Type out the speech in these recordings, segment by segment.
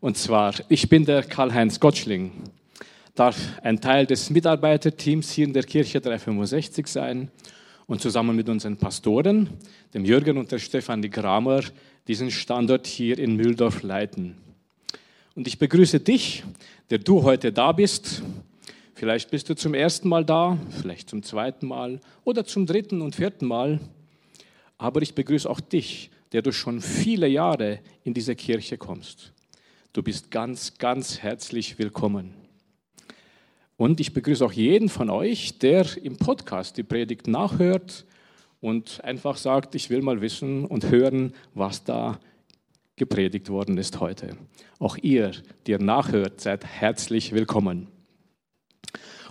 Und zwar, ich bin der Karl-Heinz Gottschling, darf ein Teil des Mitarbeiterteams hier in der Kirche 365 sein und zusammen mit unseren Pastoren, dem Jürgen und der Stefanie Kramer, diesen Standort hier in Mühldorf leiten. Und ich begrüße dich, der du heute da bist. Vielleicht bist du zum ersten Mal da, vielleicht zum zweiten Mal oder zum dritten und vierten Mal. Aber ich begrüße auch dich, der du schon viele Jahre in diese Kirche kommst. Du bist ganz, ganz herzlich willkommen. Und ich begrüße auch jeden von euch, der im Podcast die Predigt nachhört und einfach sagt, ich will mal wissen und hören, was da gepredigt worden ist heute. Auch ihr, die nachhört, seid herzlich willkommen.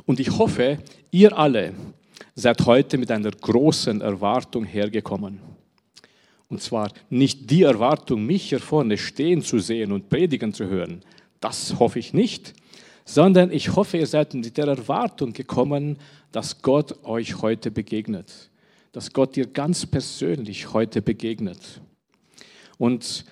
Und ich hoffe, ihr alle seid heute mit einer großen Erwartung hergekommen. Und zwar nicht die Erwartung, mich hier vorne stehen zu sehen und predigen zu hören. Das hoffe ich nicht, sondern ich hoffe, ihr seid mit der Erwartung gekommen, dass Gott euch heute begegnet. Dass Gott dir ganz persönlich heute begegnet. Und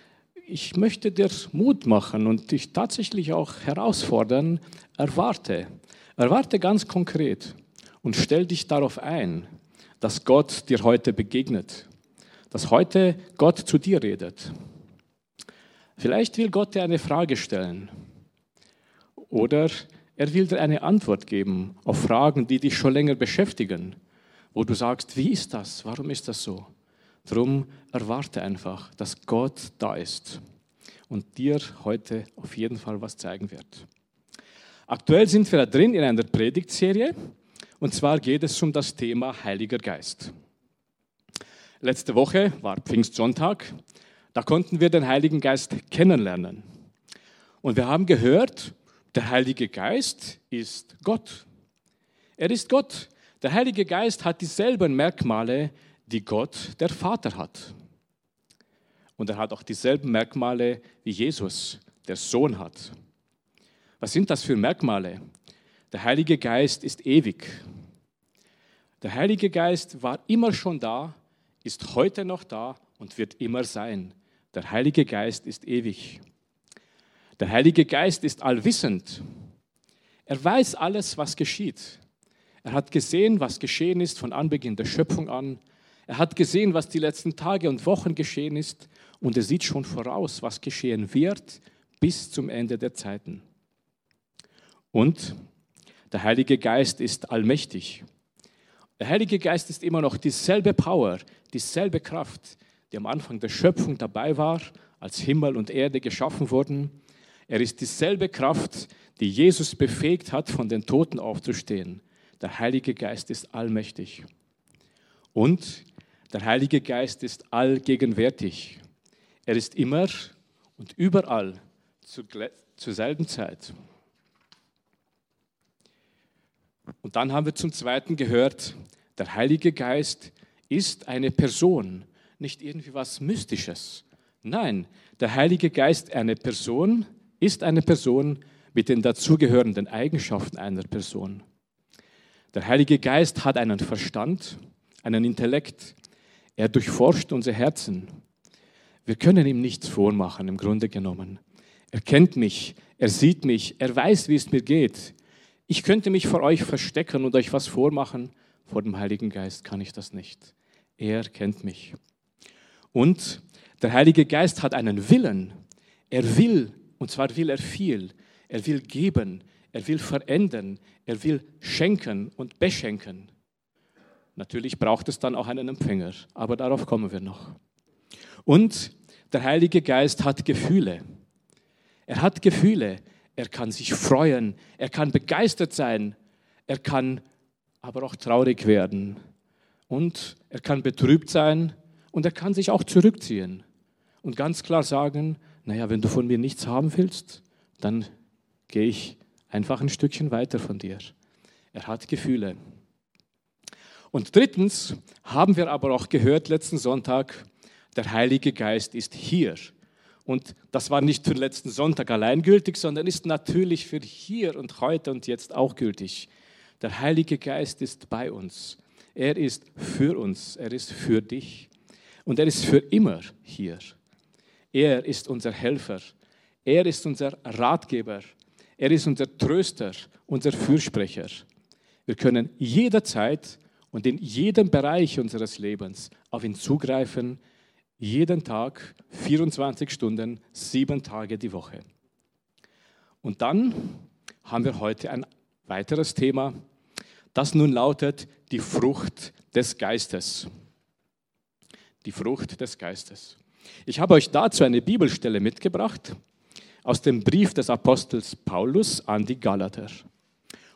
ich möchte dir Mut machen und dich tatsächlich auch herausfordern, erwarte. Erwarte ganz konkret und stell dich darauf ein, dass Gott dir heute begegnet dass heute Gott zu dir redet. Vielleicht will Gott dir eine Frage stellen oder er will dir eine Antwort geben auf Fragen, die dich schon länger beschäftigen, wo du sagst, wie ist das? Warum ist das so? Drum erwarte einfach, dass Gott da ist und dir heute auf jeden Fall was zeigen wird. Aktuell sind wir da drin in einer Predigtserie und zwar geht es um das Thema Heiliger Geist. Letzte Woche war Pfingstsonntag. Da konnten wir den Heiligen Geist kennenlernen. Und wir haben gehört, der Heilige Geist ist Gott. Er ist Gott. Der Heilige Geist hat dieselben Merkmale, die Gott, der Vater, hat. Und er hat auch dieselben Merkmale, wie Jesus, der Sohn, hat. Was sind das für Merkmale? Der Heilige Geist ist ewig. Der Heilige Geist war immer schon da ist heute noch da und wird immer sein. Der Heilige Geist ist ewig. Der Heilige Geist ist allwissend. Er weiß alles, was geschieht. Er hat gesehen, was geschehen ist von Anbeginn der Schöpfung an. Er hat gesehen, was die letzten Tage und Wochen geschehen ist. Und er sieht schon voraus, was geschehen wird bis zum Ende der Zeiten. Und der Heilige Geist ist allmächtig. Der Heilige Geist ist immer noch dieselbe Power, dieselbe Kraft, die am Anfang der Schöpfung dabei war, als Himmel und Erde geschaffen wurden. Er ist dieselbe Kraft, die Jesus befähigt hat, von den Toten aufzustehen. Der Heilige Geist ist allmächtig. Und der Heilige Geist ist allgegenwärtig. Er ist immer und überall zur, selben Zeit. Und dann haben wir zum Zweiten gehört, der Heilige Geist ist eine Person, nicht irgendwie was Mystisches. Nein, der Heilige Geist eine Person, ist eine Person mit den dazugehörenden Eigenschaften einer Person. Der Heilige Geist hat einen Verstand, einen Intellekt. Er durchforscht unsere Herzen. Wir können ihm nichts vormachen, im Grunde genommen. Er kennt mich, er sieht mich, er weiß, wie es mir geht. Ich könnte mich vor euch verstecken und euch was vormachen. Vor dem Heiligen Geist kann ich das nicht. Er kennt mich. Und der Heilige Geist hat einen Willen. Er will, und zwar will er viel. Er will geben, er will verändern, er will schenken und beschenken. Natürlich braucht es dann auch einen Empfänger, aber darauf kommen wir noch. Und der Heilige Geist hat Gefühle. Er hat Gefühle. Er kann sich freuen, er kann begeistert sein, er kann aber auch traurig werden. Und er kann betrübt sein und er kann sich auch zurückziehen und ganz klar sagen, naja, wenn du von mir nichts haben willst, dann gehe ich einfach ein Stückchen weiter von dir. Er hat Gefühle. Und drittens haben wir aber auch gehört letzten Sonntag, der Heilige Geist ist hier. Und das war nicht für letzten Sonntag allein gültig, sondern ist natürlich für hier und heute und jetzt auch gültig. Der Heilige Geist ist bei uns. Er ist für uns. Er ist für dich. Und er ist für immer hier. Er ist unser Helfer. Er ist unser Ratgeber. Er ist unser Tröster, unser Fürsprecher. Wir können jederzeit und in jedem Bereich unseres Lebens auf ihn zugreifen, jeden Tag, 24 Stunden, sieben Tage die Woche. Und dann haben wir heute ein weiteres Thema, das nun lautet die Frucht des Geistes. Die Frucht des Geistes. Ich habe euch dazu eine Bibelstelle mitgebracht aus dem Brief des Apostels Paulus an die Galater.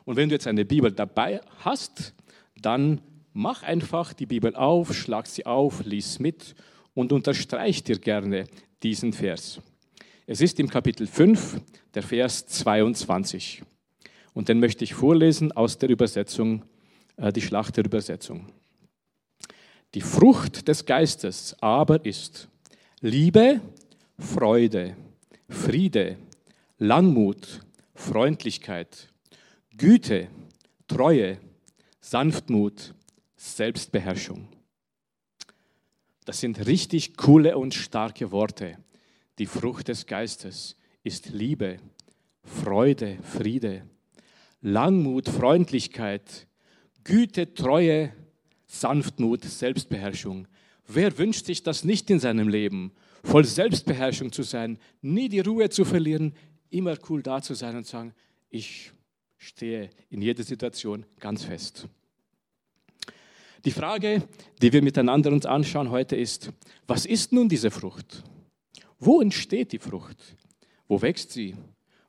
Und wenn du jetzt eine Bibel dabei hast, dann mach einfach die Bibel auf, schlag sie auf, lies mit und unterstreich dir gerne diesen Vers. Es ist im Kapitel 5, der Vers 22. Und den möchte ich vorlesen aus der Übersetzung, äh, die Schlachterübersetzung. Die Frucht des Geistes aber ist Liebe, Freude, Friede, Langmut, Freundlichkeit, Güte, Treue, Sanftmut, Selbstbeherrschung. Das sind richtig coole und starke Worte. Die Frucht des Geistes ist Liebe, Freude, Friede, Langmut, Freundlichkeit, Güte, Treue, Sanftmut, Selbstbeherrschung. Wer wünscht sich das nicht in seinem Leben? voll Selbstbeherrschung zu sein, nie die Ruhe zu verlieren, immer cool da zu sein und zu sagen, ich stehe in jeder Situation ganz fest. Die Frage, die wir miteinander uns anschauen heute ist, was ist nun diese Frucht? Wo entsteht die Frucht? Wo wächst sie?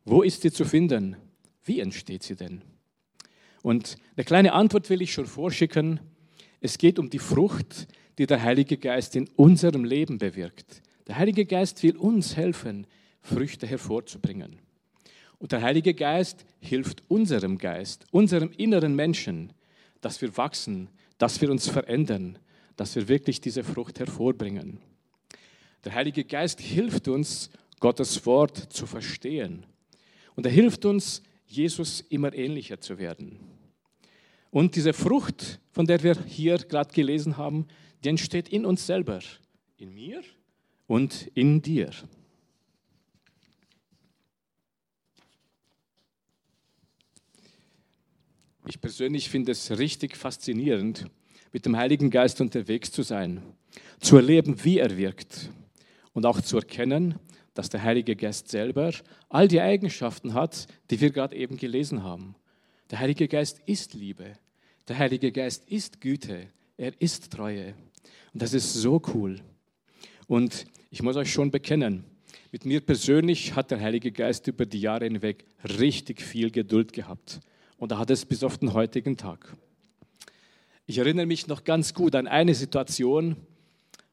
Wo ist sie zu finden? Wie entsteht sie denn? Und eine kleine Antwort will ich schon vorschicken. Es geht um die Frucht, die der Heilige Geist in unserem Leben bewirkt. Der Heilige Geist will uns helfen, Früchte hervorzubringen. Und der Heilige Geist hilft unserem Geist, unserem inneren Menschen, dass wir wachsen, dass wir uns verändern, dass wir wirklich diese Frucht hervorbringen. Der Heilige Geist hilft uns, Gottes Wort zu verstehen. Und er hilft uns, Jesus immer ähnlicher zu werden. Und diese Frucht, von der wir hier gerade gelesen haben, die entsteht in uns selber, in mir und in dir. Ich persönlich finde es richtig faszinierend, mit dem Heiligen Geist unterwegs zu sein, zu erleben, wie er wirkt und auch zu erkennen, dass der Heilige Geist selber all die Eigenschaften hat, die wir gerade eben gelesen haben. Der Heilige Geist ist Liebe, der Heilige Geist ist Güte, er ist Treue. Und das ist so cool. Und ich muss euch schon bekennen, mit mir persönlich hat der Heilige Geist über die Jahre hinweg richtig viel Geduld gehabt. Und er hat es bis auf den heutigen Tag. Ich erinnere mich noch ganz gut an eine Situation,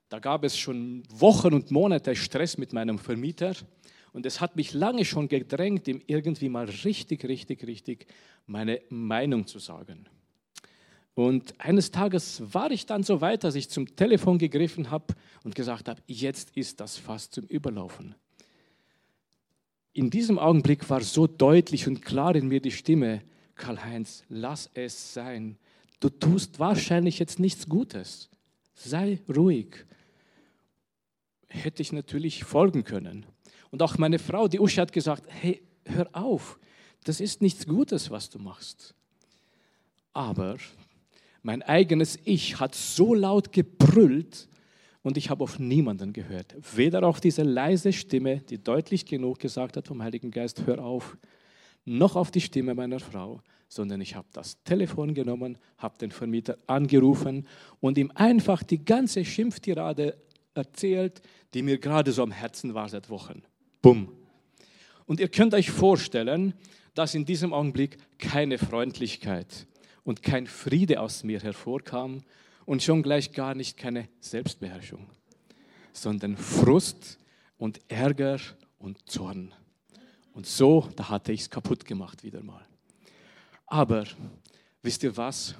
da gab es schon Wochen und Monate Stress mit meinem Vermieter. Und es hat mich lange schon gedrängt, ihm irgendwie mal richtig, richtig, richtig meine Meinung zu sagen. Und eines Tages war ich dann so weit, dass ich zum Telefon gegriffen habe und gesagt habe, jetzt ist das Fass zum Überlaufen. In diesem Augenblick war so deutlich und klar in mir die Stimme, Karl-Heinz, lass es sein. Du tust wahrscheinlich jetzt nichts Gutes. Sei ruhig. Hätte ich natürlich folgen können. Und auch meine Frau, die Uschi, hat gesagt, hey, hör auf, das ist nichts Gutes, was du machst. Aber mein eigenes Ich hat so laut gebrüllt und ich habe auf niemanden gehört. Weder auf diese leise Stimme, die deutlich genug gesagt hat vom Heiligen Geist, hör auf, noch auf die Stimme meiner Frau, sondern ich habe das Telefon genommen, habe den Vermieter angerufen und ihm einfach die ganze Schimpftirade erzählt, die mir gerade so am Herzen war seit Wochen. Bumm. Und ihr könnt euch vorstellen, dass in diesem Augenblick keine Freundlichkeit, und kein Friede aus mir hervorkam und schon gleich gar nicht keine Selbstbeherrschung, sondern Frust und Ärger und Zorn. Und so, da hatte ich es kaputt gemacht wieder mal. Aber wisst ihr was?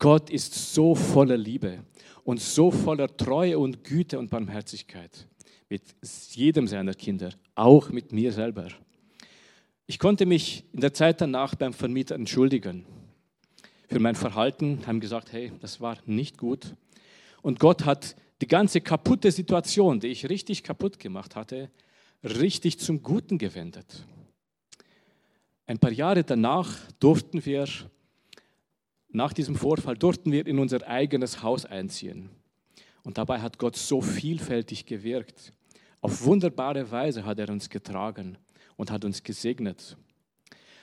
Gott ist so voller Liebe und so voller Treue und Güte und Barmherzigkeit mit jedem seiner Kinder, auch mit mir selber. Ich konnte mich in der Zeit danach beim Vermieter entschuldigen für mein Verhalten, haben gesagt, hey, das war nicht gut. Und Gott hat die ganze kaputte Situation, die ich richtig kaputt gemacht hatte, richtig zum Guten gewendet. Ein paar Jahre danach durften wir, nach diesem Vorfall, durften wir in unser eigenes Haus einziehen. Und dabei hat Gott so vielfältig gewirkt. Auf wunderbare Weise hat er uns getragen und hat uns gesegnet.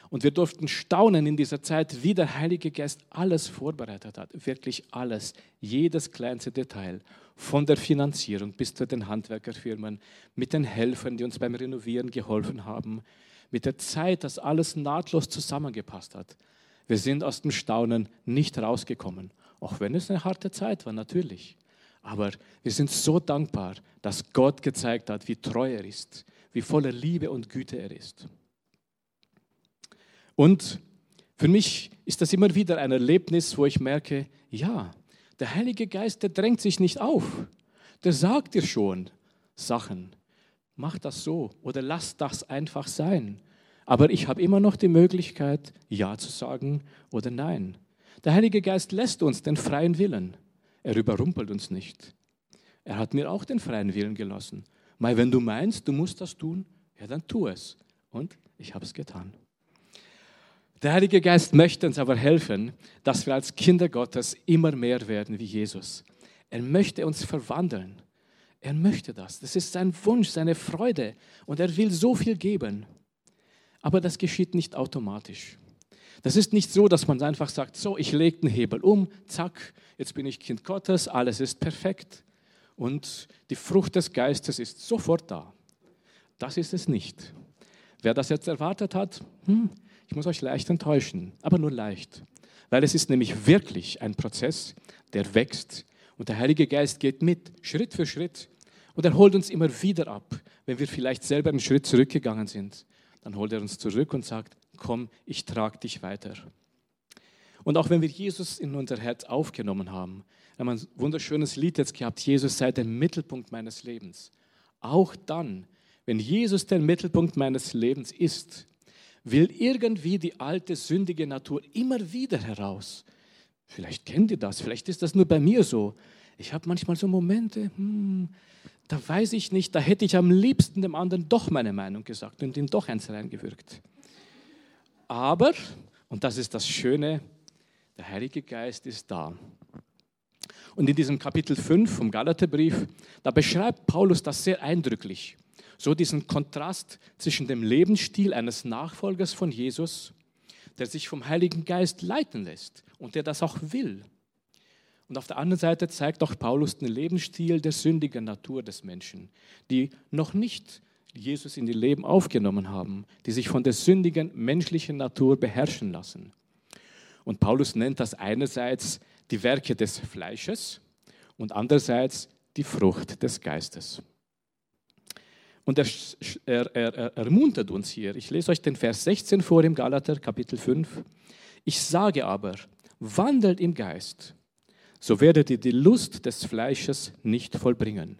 Und wir durften staunen in dieser Zeit, wie der Heilige Geist alles vorbereitet hat. Wirklich alles, jedes kleinste Detail. Von der Finanzierung bis zu den Handwerkerfirmen, mit den Helfern, die uns beim Renovieren geholfen haben, mit der Zeit, dass alles nahtlos zusammengepasst hat. Wir sind aus dem Staunen nicht rausgekommen, auch wenn es eine harte Zeit war, natürlich. Aber wir sind so dankbar, dass Gott gezeigt hat, wie treu er ist, wie voller Liebe und Güte er ist. Und für mich ist das immer wieder ein Erlebnis, wo ich merke, ja, der Heilige Geist, der drängt sich nicht auf. Der sagt dir schon Sachen. Mach das so oder lass das einfach sein. Aber ich habe immer noch die Möglichkeit, Ja zu sagen oder Nein. Der Heilige Geist lässt uns den freien Willen. Er überrumpelt uns nicht. Er hat mir auch den freien Willen gelassen. Mal, wenn du meinst, du musst das tun, ja, dann tu es. Und ich habe es getan. Der Heilige Geist möchte uns aber helfen, dass wir als Kinder Gottes immer mehr werden wie Jesus. Er möchte uns verwandeln. Er möchte das. Das ist sein Wunsch, seine Freude. Und er will so viel geben. Aber das geschieht nicht automatisch. Das ist nicht so, dass man einfach sagt, so, ich lege den Hebel um, zack, jetzt bin ich Kind Gottes, alles ist perfekt. Und die Frucht des Geistes ist sofort da. Das ist es nicht. Wer das jetzt erwartet hat, hm, ich muss euch leicht enttäuschen, aber nur leicht. Weil es ist nämlich wirklich ein Prozess, der wächst und der Heilige Geist geht mit, Schritt für Schritt. Und er holt uns immer wieder ab, wenn wir vielleicht selber einen Schritt zurückgegangen sind. Dann holt er uns zurück und sagt, komm, ich trage dich weiter. Und auch wenn wir Jesus in unser Herz aufgenommen haben, haben wir ein wunderschönes Lied jetzt gehabt, Jesus sei der Mittelpunkt meines Lebens. Auch dann, wenn Jesus der Mittelpunkt meines Lebens ist, will irgendwie die alte sündige Natur immer wieder heraus. Vielleicht kennt ihr das, vielleicht ist das nur bei mir so. Ich habe manchmal so Momente, hm, da weiß ich nicht, da hätte ich am liebsten dem anderen doch meine Meinung gesagt und ihm doch eins reingewirkt. Aber, und das ist das Schöne, der Heilige Geist ist da. Und in diesem Kapitel 5 vom Galaterbrief, da beschreibt Paulus das sehr eindrücklich so diesen Kontrast zwischen dem Lebensstil eines Nachfolgers von Jesus, der sich vom Heiligen Geist leiten lässt und der das auch will. Und auf der anderen Seite zeigt auch Paulus den Lebensstil der sündigen Natur des Menschen, die noch nicht Jesus in ihr Leben aufgenommen haben, die sich von der sündigen menschlichen Natur beherrschen lassen. Und Paulus nennt das einerseits die Werke des Fleisches und andererseits die Frucht des Geistes. Und er, er, er, ermuntert uns hier. Ich lese euch den Vers 16 vor im Galater Kapitel 5. Ich sage aber, wandelt im Geist, so werdet ihr die Lust des Fleisches nicht vollbringen.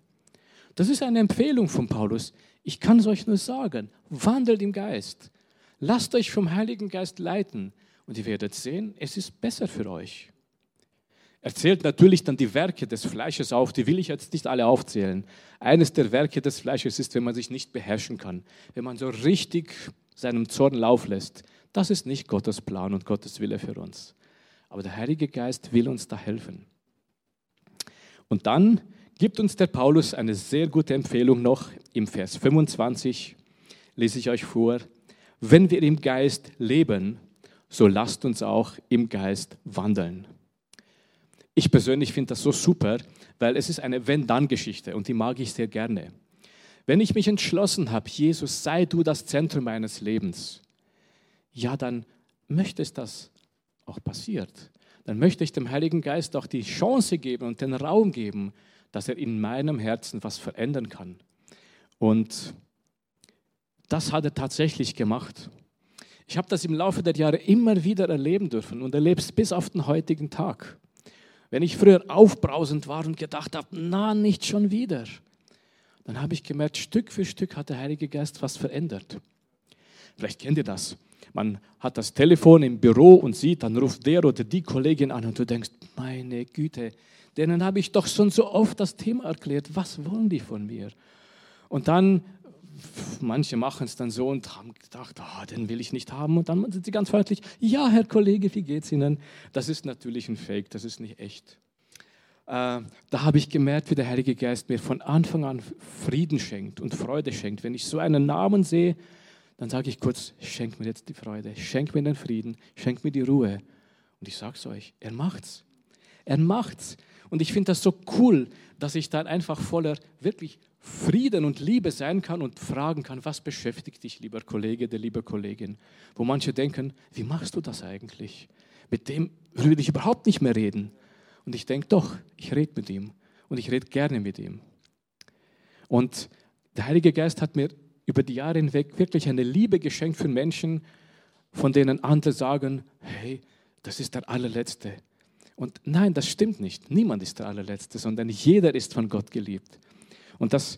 Das ist eine Empfehlung von Paulus. Ich kann es euch nur sagen, wandelt im Geist. Lasst euch vom Heiligen Geist leiten und ihr werdet sehen, es ist besser für euch. Er zählt natürlich dann die Werke des Fleisches auf, die will ich jetzt nicht alle aufzählen. Eines der Werke des Fleisches ist, wenn man sich nicht beherrschen kann, wenn man so richtig seinem Zorn Lauf lässt. Das ist nicht Gottes Plan und Gottes Wille für uns. Aber der Heilige Geist will uns da helfen. Und dann gibt uns der Paulus eine sehr gute Empfehlung noch im Vers 25, lese ich euch vor. Wenn wir im Geist leben, so lasst uns auch im Geist wandeln. Ich persönlich finde das so super, weil es ist eine Wenn-Dann-Geschichte und die mag ich sehr gerne. Wenn ich mich entschlossen habe, Jesus, sei du das Zentrum meines Lebens, ja, dann möchte es das auch passiert. Dann möchte ich dem Heiligen Geist auch die Chance geben und den Raum geben, dass er in meinem Herzen was verändern kann. Und das hat er tatsächlich gemacht. Ich habe das im Laufe der Jahre immer wieder erleben dürfen und erlebe es bis auf den heutigen Tag. Wenn ich früher aufbrausend war und gedacht habe, na, nicht schon wieder, dann habe ich gemerkt, Stück für Stück hat der Heilige Geist was verändert. Vielleicht kennt ihr das. Man hat das Telefon im Büro und sieht, dann ruft der oder die Kollegin an und du denkst, meine Güte, denen habe ich doch schon so oft das Thema erklärt. Was wollen die von mir? Und dann, manche machen es dann so und haben gedacht, oh, den will ich nicht haben. Und dann sind sie ganz freundlich, ja, Herr Kollege, wie geht's Ihnen? Das ist natürlich ein Fake, das ist nicht echt. Äh, da habe ich gemerkt, wie der Heilige Geist mir von Anfang an Frieden schenkt und Freude schenkt. Wenn ich so einen Namen sehe, dann sage ich kurz, schenk mir jetzt die Freude, schenk mir den Frieden, schenk mir die Ruhe. Und ich sage es euch, er macht's. Er macht's. Und ich finde das so cool, dass ich dann einfach voller wirklich Frieden und Liebe sein kann und fragen kann, was beschäftigt dich, lieber Kollege, der liebe Kollegin? Wo manche denken, wie machst du das eigentlich? Mit dem würde ich überhaupt nicht mehr reden. Und ich denke, doch, ich rede mit ihm und ich rede gerne mit ihm. Und der Heilige Geist hat mir über die Jahre hinweg wirklich eine Liebe geschenkt für Menschen, von denen andere sagen, hey, das ist der allerletzte. Und nein, das stimmt nicht. Niemand ist der allerletzte, sondern jeder ist von Gott geliebt. Und das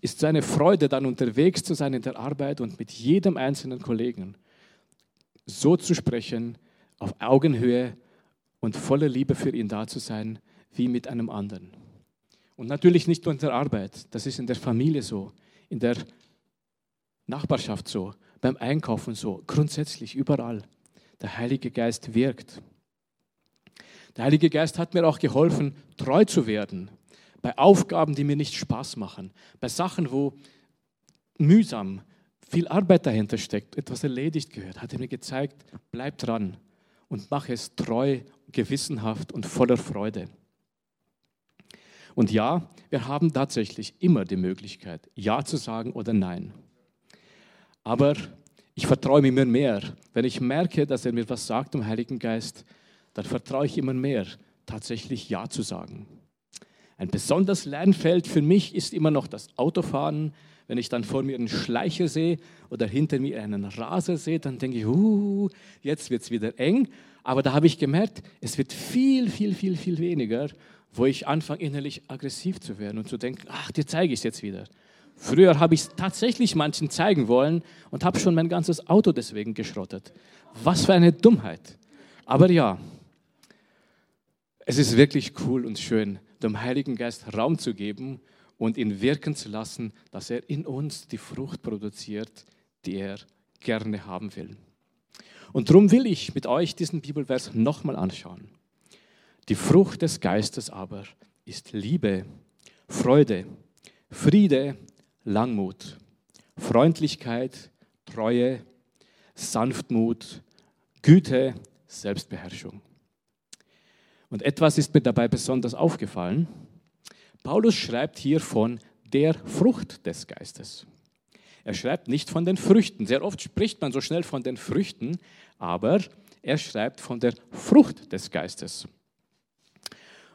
ist so eine Freude, dann unterwegs zu sein in der Arbeit und mit jedem einzelnen Kollegen so zu sprechen, auf Augenhöhe und voller Liebe für ihn da zu sein, wie mit einem anderen. Und natürlich nicht nur in der Arbeit, das ist in der Familie so, in der Nachbarschaft so, beim Einkaufen so, grundsätzlich überall. Der Heilige Geist wirkt. Der Heilige Geist hat mir auch geholfen, treu zu werden bei Aufgaben, die mir nicht Spaß machen, bei Sachen, wo mühsam viel Arbeit dahinter steckt, etwas erledigt gehört, hat er mir gezeigt, bleib dran und mach es treu, gewissenhaft und voller Freude. Und ja, wir haben tatsächlich immer die Möglichkeit, Ja zu sagen oder Nein. Aber ich vertraue ihm immer mehr. Wenn ich merke, dass er mir was sagt im Heiligen Geist, dann vertraue ich immer mehr, tatsächlich Ja zu sagen. Ein besonderes Lernfeld für mich ist immer noch das Autofahren. Wenn ich dann vor mir einen Schleicher sehe oder hinter mir einen Raser sehe, dann denke ich, uh, jetzt wird es wieder eng. Aber da habe ich gemerkt, es wird viel, viel, viel, viel weniger, wo ich anfange innerlich aggressiv zu werden und zu denken, ach, dir zeige ich es jetzt wieder. Früher habe ich es tatsächlich manchen zeigen wollen und habe schon mein ganzes Auto deswegen geschrottet. Was für eine Dummheit. Aber ja, es ist wirklich cool und schön, dem Heiligen Geist Raum zu geben und ihn wirken zu lassen, dass er in uns die Frucht produziert, die er gerne haben will. Und darum will ich mit euch diesen Bibelvers nochmal anschauen. Die Frucht des Geistes aber ist Liebe, Freude, Friede, Langmut, Freundlichkeit, Treue, Sanftmut, Güte, Selbstbeherrschung. Und etwas ist mir dabei besonders aufgefallen. Paulus schreibt hier von der Frucht des Geistes. Er schreibt nicht von den Früchten. Sehr oft spricht man so schnell von den Früchten, aber er schreibt von der Frucht des Geistes.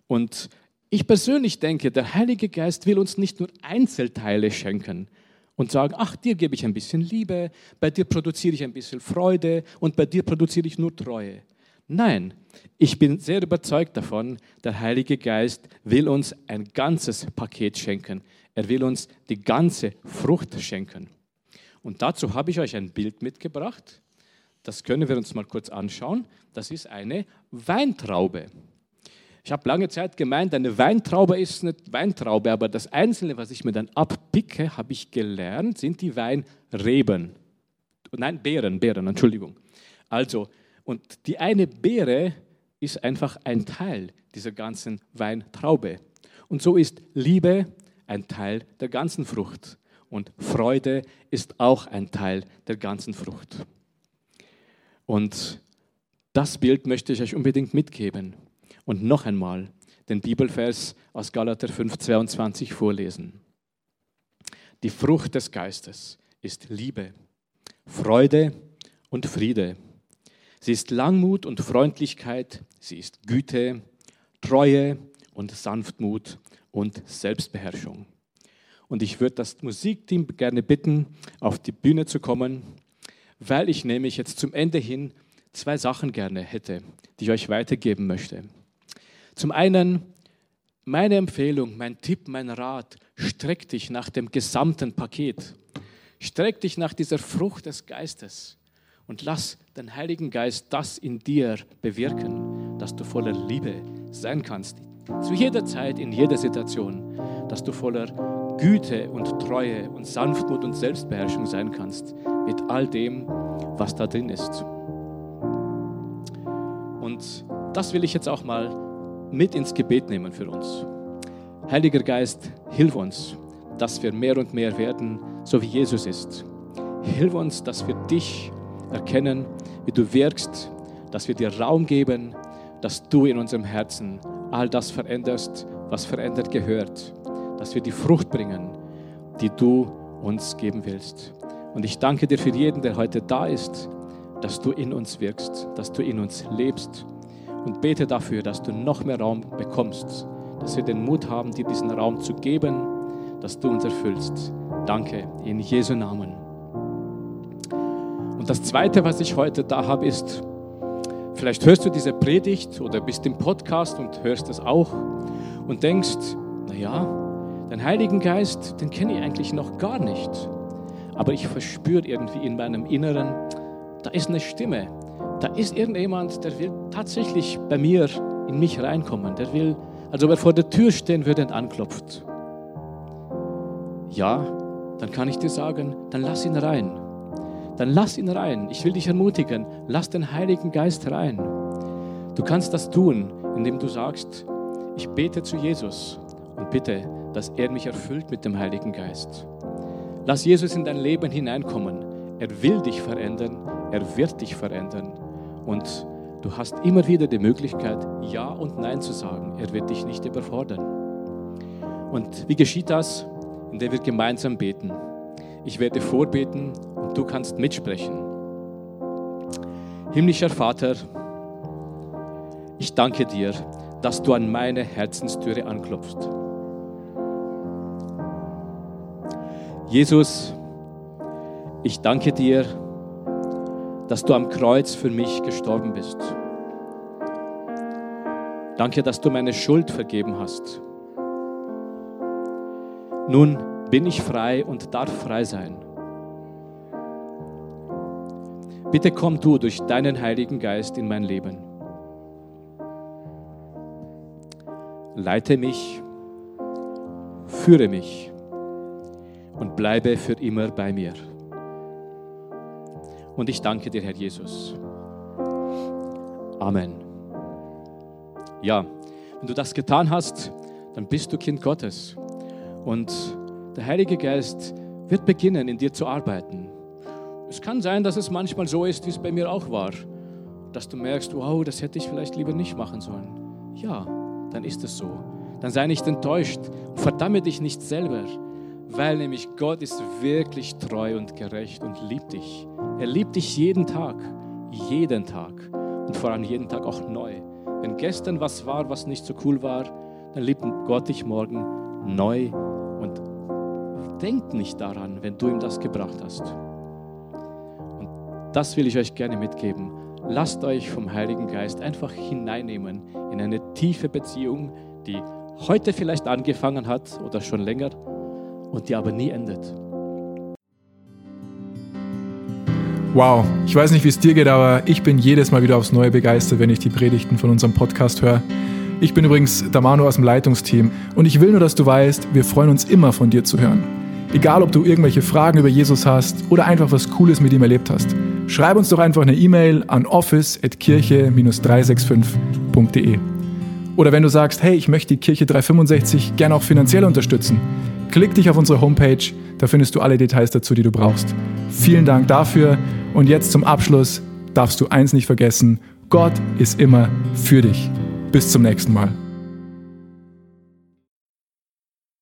Und ich persönlich denke, der Heilige Geist will uns nicht nur Einzelteile schenken und sagen, ach, dir gebe ich ein bisschen Liebe, bei dir produziere ich ein bisschen Freude und bei dir produziere ich nur Treue. Nein, ich bin sehr überzeugt davon, der Heilige Geist will uns ein ganzes Paket schenken. Er will uns die ganze Frucht schenken. Und dazu habe ich euch ein Bild mitgebracht. Das können wir uns mal kurz anschauen. Das ist eine Weintraube. Ich habe lange Zeit gemeint, eine Weintraube ist eine Weintraube, aber das Einzelne, was ich mir dann abpicke, habe ich gelernt, sind die Weinreben. Nein, Beeren, Beeren, Entschuldigung. Also, und die eine Beere ist einfach ein Teil dieser ganzen Weintraube. Und so ist Liebe ein Teil der ganzen Frucht. Und Freude ist auch ein Teil der ganzen Frucht. Und das Bild möchte ich euch unbedingt mitgeben und noch einmal den Bibelvers aus Galater 5,22 vorlesen. Die Frucht des Geistes ist Liebe, Freude und Friede. Sie ist Langmut und Freundlichkeit, sie ist Güte, Treue und Sanftmut und Selbstbeherrschung. Und ich würde das Musikteam gerne bitten, auf die Bühne zu kommen, weil ich nämlich jetzt zum Ende hin zwei Sachen gerne hätte, die ich euch weitergeben möchte. Zum einen meine Empfehlung, mein Tipp, mein Rat, streck dich nach dem gesamten Paket. Streck dich nach dieser Frucht des Geistes und lass den Heiligen Geist das in dir bewirken, dass du voller Liebe sein kannst. Zu jeder Zeit, in jeder Situation, dass du voller Güte und Treue und Sanftmut und Selbstbeherrschung sein kannst mit all dem, was da drin ist. Und das will ich jetzt auch mal mit ins Gebet nehmen für uns. Heiliger Geist, hilf uns, dass wir mehr und mehr werden, so wie Jesus ist. Hilf uns, dass wir dich erkennen, wie du wirkst, dass wir dir Raum geben, dass du in unserem Herzen all das veränderst, was verändert gehört, dass wir die Frucht bringen, die du uns geben willst. Und ich danke dir für jeden, der heute da ist, dass du in uns wirkst, dass du in uns lebst und bete dafür, dass du noch mehr Raum bekommst, dass wir den Mut haben, dir diesen Raum zu geben, dass du uns erfüllst. Danke in Jesu Namen. Das Zweite, was ich heute da habe, ist, vielleicht hörst du diese Predigt oder bist im Podcast und hörst es auch und denkst, naja, den Heiligen Geist, den kenne ich eigentlich noch gar nicht. Aber ich verspüre irgendwie in meinem Inneren, da ist eine Stimme, da ist irgendjemand, der will tatsächlich bei mir in mich reinkommen. Der will, als ob er vor der Tür stehen würde und anklopft. Ja, dann kann ich dir sagen, dann lass ihn rein. Dann lass ihn rein. Ich will dich ermutigen, lass den Heiligen Geist rein. Du kannst das tun, indem du sagst, ich bete zu Jesus und bitte, dass er mich erfüllt mit dem Heiligen Geist. Lass Jesus in dein Leben hineinkommen. Er will dich verändern, er wird dich verändern. Und du hast immer wieder die Möglichkeit, Ja und Nein zu sagen. Er wird dich nicht überfordern. Und wie geschieht das? Indem wir gemeinsam beten. Ich werde vorbeten du kannst mitsprechen. Himmlischer Vater, ich danke dir, dass du an meine Herzenstüre anklopfst. Jesus, ich danke dir, dass du am Kreuz für mich gestorben bist. Danke, dass du meine Schuld vergeben hast. Nun bin ich frei und darf frei sein. Bitte komm du durch deinen Heiligen Geist in mein Leben. Leite mich, führe mich und bleibe für immer bei mir. Und ich danke dir, Herr Jesus. Amen. Ja, wenn du das getan hast, dann bist du Kind Gottes. Und der Heilige Geist wird beginnen, in dir zu arbeiten. Es kann sein, dass es manchmal so ist, wie es bei mir auch war, dass du merkst, wow, das hätte ich vielleicht lieber nicht machen sollen. Ja, dann ist es so. Dann sei nicht enttäuscht und verdamme dich nicht selber, weil nämlich Gott ist wirklich treu und gerecht und liebt dich. Er liebt dich jeden Tag, jeden Tag und vor allem jeden Tag auch neu. Wenn gestern was war, was nicht so cool war, dann liebt Gott dich morgen neu und denkt nicht daran, wenn du ihm das gebracht hast. Das will ich euch gerne mitgeben. Lasst euch vom Heiligen Geist einfach hineinnehmen in eine tiefe Beziehung, die heute vielleicht angefangen hat oder schon länger und die aber nie endet. Wow, ich weiß nicht, wie es dir geht, aber ich bin jedes Mal wieder aufs Neue begeistert, wenn ich die Predigten von unserem Podcast höre. Ich bin übrigens der Manu aus dem Leitungsteam und ich will nur, dass du weißt, wir freuen uns immer von dir zu hören. Egal, ob du irgendwelche Fragen über Jesus hast oder einfach was Cooles mit ihm erlebt hast. Schreib uns doch einfach eine E-Mail an office.kirche-365.de. Oder wenn du sagst, hey, ich möchte die Kirche 365 gerne auch finanziell unterstützen, klick dich auf unsere Homepage, da findest du alle Details dazu, die du brauchst. Vielen Dank dafür und jetzt zum Abschluss darfst du eins nicht vergessen, Gott ist immer für dich. Bis zum nächsten Mal.